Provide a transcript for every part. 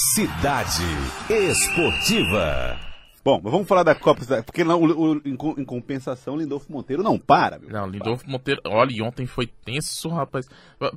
Cidade Esportiva. Bom, mas vamos falar da Copa, porque não, o, o, em, em compensação, Lindolfo Monteiro não para, meu. Não, Lindolfo Monteiro, olha, e ontem foi tenso, rapaz.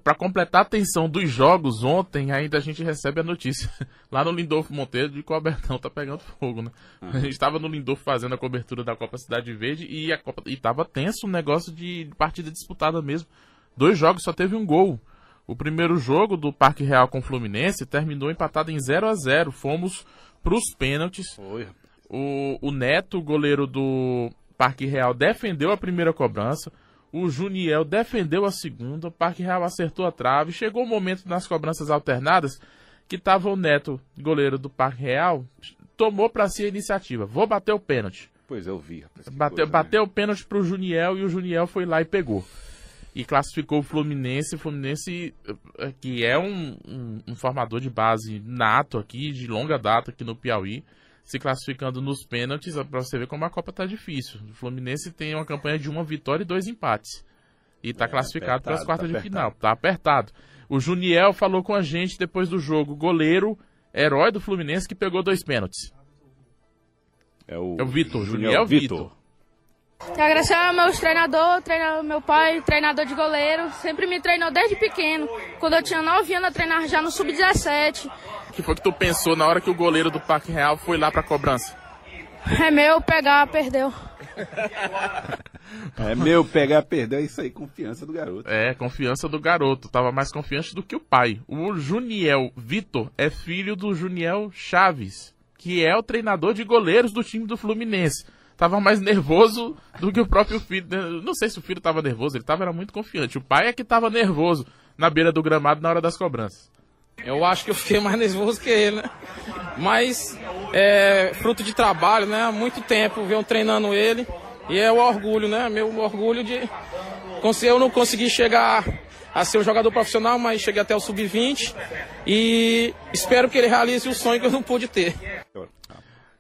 Para completar a tensão dos jogos ontem, ainda a gente recebe a notícia lá no Lindolfo Monteiro de que o Albertão tá pegando fogo, né? Uhum. A gente tava no Lindolfo fazendo a cobertura da Copa Cidade Verde e a Copa e tava tenso o um negócio de partida disputada mesmo. Dois jogos só teve um gol. O primeiro jogo do Parque Real com o Fluminense terminou empatado em 0 a 0 Fomos para os pênaltis. Foi. O, o Neto, goleiro do Parque Real, defendeu a primeira cobrança. O Juniel defendeu a segunda. O Parque Real acertou a trave. Chegou o momento nas cobranças alternadas que estava o Neto, goleiro do Parque Real, tomou para si a iniciativa. Vou bater o pênalti. Pois eu vi. Bateu, bateu né? o pênalti pro Juniel e o Juniel foi lá e pegou e classificou o Fluminense. O Fluminense, eh, que é um, um, um, formador de base nato aqui, de longa data aqui no Piauí, se classificando nos pênaltis, para você ver como a Copa tá difícil. O Fluminense tem uma campanha de uma vitória e dois empates. E tá é, classificado para as quartas tá de final. Tá apertado. O Juniel falou com a gente depois do jogo, goleiro, herói do Fluminense que pegou dois pênaltis. É o, é o Vitor, Juniel Vitor. Quero agradecer ao meu treinador, treinador, meu pai, treinador de goleiro. Sempre me treinou desde pequeno. Quando eu tinha 9 anos, eu treinava já no Sub-17. O que foi que tu pensou na hora que o goleiro do Parque Real foi lá pra cobrança? É meu, pegar, perdeu. é meu, pegar, perdeu. É isso aí, confiança do garoto. É, confiança do garoto. Tava mais confiante do que o pai. O Juniel Vitor é filho do Juniel Chaves, que é o treinador de goleiros do time do Fluminense tava mais nervoso do que o próprio filho. Não sei se o filho tava nervoso, ele tava era muito confiante. O pai é que tava nervoso na beira do gramado na hora das cobranças. Eu acho que eu fiquei mais nervoso que ele, né? Mas é fruto de trabalho, né? Há muito tempo venho treinando ele. E é o orgulho, né? Meu orgulho de. Eu não consegui chegar a ser um jogador profissional, mas cheguei até o sub-20 e espero que ele realize o sonho que eu não pude ter.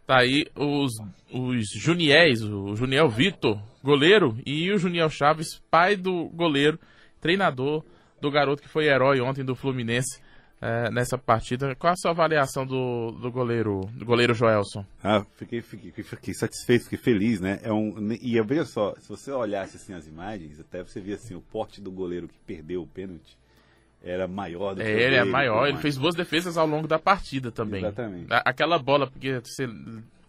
Tá aí os, os Juniéis, o Juniel Vitor, goleiro, e o Juniel Chaves, pai do goleiro, treinador do garoto que foi herói ontem do Fluminense é, nessa partida. Qual a sua avaliação do, do goleiro do goleiro Joelson? Ah, fiquei, fiquei, fiquei satisfeito, fiquei feliz, né? É um, e veja só, se você olhasse assim as imagens, até você via assim o porte do goleiro que perdeu o pênalti era maior do é, que ele. é maior, ele fez boas defesas ao longo da partida também. Exatamente. Aquela bola, porque você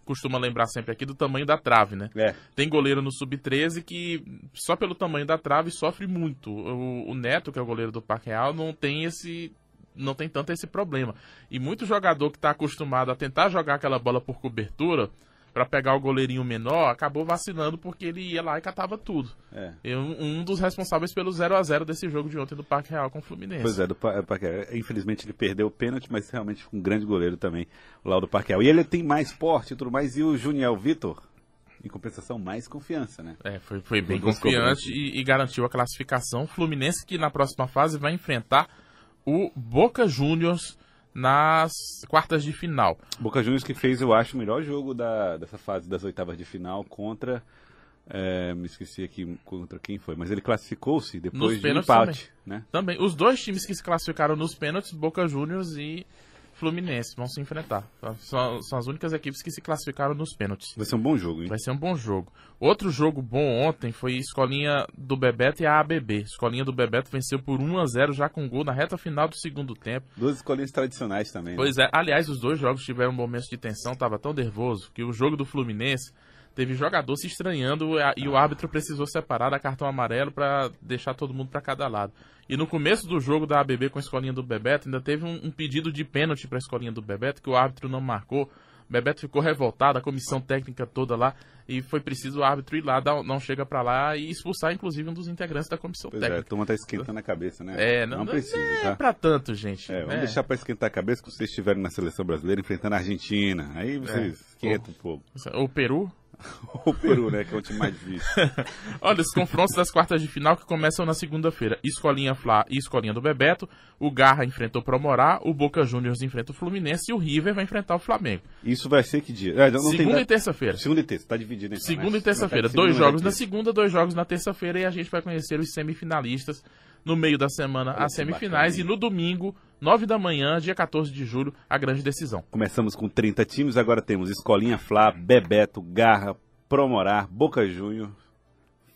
costuma lembrar sempre aqui do tamanho da trave, né? É. Tem goleiro no sub-13 que só pelo tamanho da trave sofre muito. O, o, Neto, que é o goleiro do Parque Real, não tem esse não tem tanto esse problema. E muito jogador que está acostumado a tentar jogar aquela bola por cobertura, para pegar o goleirinho menor, acabou vacilando porque ele ia lá e catava tudo. É. Um, dos responsáveis pelo 0 a 0 desse jogo de ontem do Parque Real com o Fluminense. Pois é, do Parque Real. Infelizmente ele perdeu o pênalti, mas realmente um grande goleiro também, lá do Parque Real. E ele tem mais porte e tudo mais. E o Juniel Vitor, em compensação, mais confiança, né? É, foi, foi bem confiante e, e, garantiu a classificação. Fluminense que na próxima fase vai enfrentar o Boca Juniors nas quartas de final. Boca Juniors que fez, eu acho, o melhor jogo da, dessa fase das oitavas de final contra. É, me esqueci aqui contra quem foi, mas ele classificou-se depois de empate. Também. Né? também. Os dois times que se classificaram nos pênaltis, Boca Juniors e Fluminense vão se enfrentar. São, são, as únicas equipes que se classificaram nos pênaltis. Vai ser um bom jogo, hein? Vai ser um bom jogo. Outro jogo bom ontem foi Escolinha do Bebeto e a ABB. Escolinha do Bebeto venceu por 1 a 0 já com gol na reta final do segundo tempo. Duas escolinhas tradicionais também. Né? Pois é. Aliás, os dois jogos tiveram momentos de tensão, tava tão nervoso que o jogo do Fluminense teve jogador se estranhando e o árbitro precisou separar da cartão amarelo para deixar todo mundo para cada lado. E no começo do jogo da ABB com a escolinha do Bebeto, ainda teve um, um pedido de pênalti para a escolinha do Bebeto que o árbitro não marcou. O Bebeto ficou revoltado, a comissão técnica toda lá, e foi preciso o árbitro ir lá, dar, não chega para lá e expulsar, inclusive, um dos integrantes da comissão pois técnica. É, a turma tá esquentando a cabeça, né? É, não, não precisa, não é tá? pra tanto, gente. É, vamos é. deixar para esquentar a cabeça quando vocês estiverem na seleção brasileira enfrentando a Argentina. Aí vocês é. esquentam um pouco. O Peru? O Peru, né? Que é o time mais difícil. Olha, os confrontos das quartas de final que começam na segunda-feira. Escolinha Fla e Escolinha do Bebeto. O Garra enfrenta o Promorá. O Boca Juniors enfrenta o Fluminense. E o River vai enfrentar o Flamengo. Isso vai ser que dia? É, segunda e terça-feira. Segunda e terça, tá dividido então, Segunda né? e terça-feira. Dois jogos na segunda, dois jogos na terça-feira. E a gente vai conhecer os semifinalistas No meio da semana, Olha as semifinais. e no domingo, 9 da manhã, dia 14 de julho, a grande decisão. Começamos com 30 times, agora temos Escolinha Flá, Bebeto, Garra, Promorar, Boca Júnior,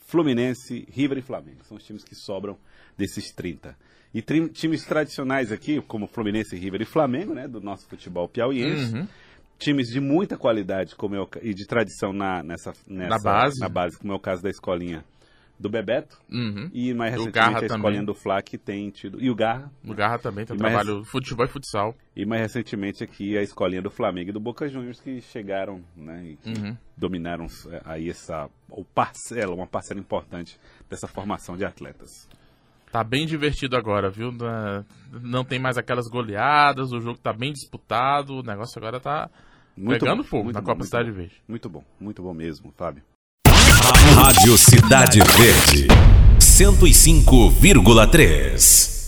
Fluminense, River e Flamengo. São os times que sobram desses 30. E times tradicionais aqui, como Fluminense, River e Flamengo, né, do nosso futebol piauiense. Uhum. Times de muita qualidade como é o e de tradição na, nessa, nessa- base. na base, como é o caso da Escolinha do Bebeto. Uhum. E mais recentemente a Escolinha do Fla, que tem tido. E o Garra. O Garra também tem um trabalho futebol e futsal. E mais recentemente aqui a escolinha do Flamengo e do Boca Juniors que chegaram, né, e Uhum. dominaram é, aí essa o parcela, uma parcela importante dessa formação de atletas. Tá bem divertido agora, viu? Na- Não tem mais aquelas goleadas, o jogo tá bem disputado, o negócio agora tá Muito pegando bom, fogo na bom, Copa Cidade. Verde. Muito bom, muito bom mesmo, Fábio. Rádio Cidade Verde, 105,3.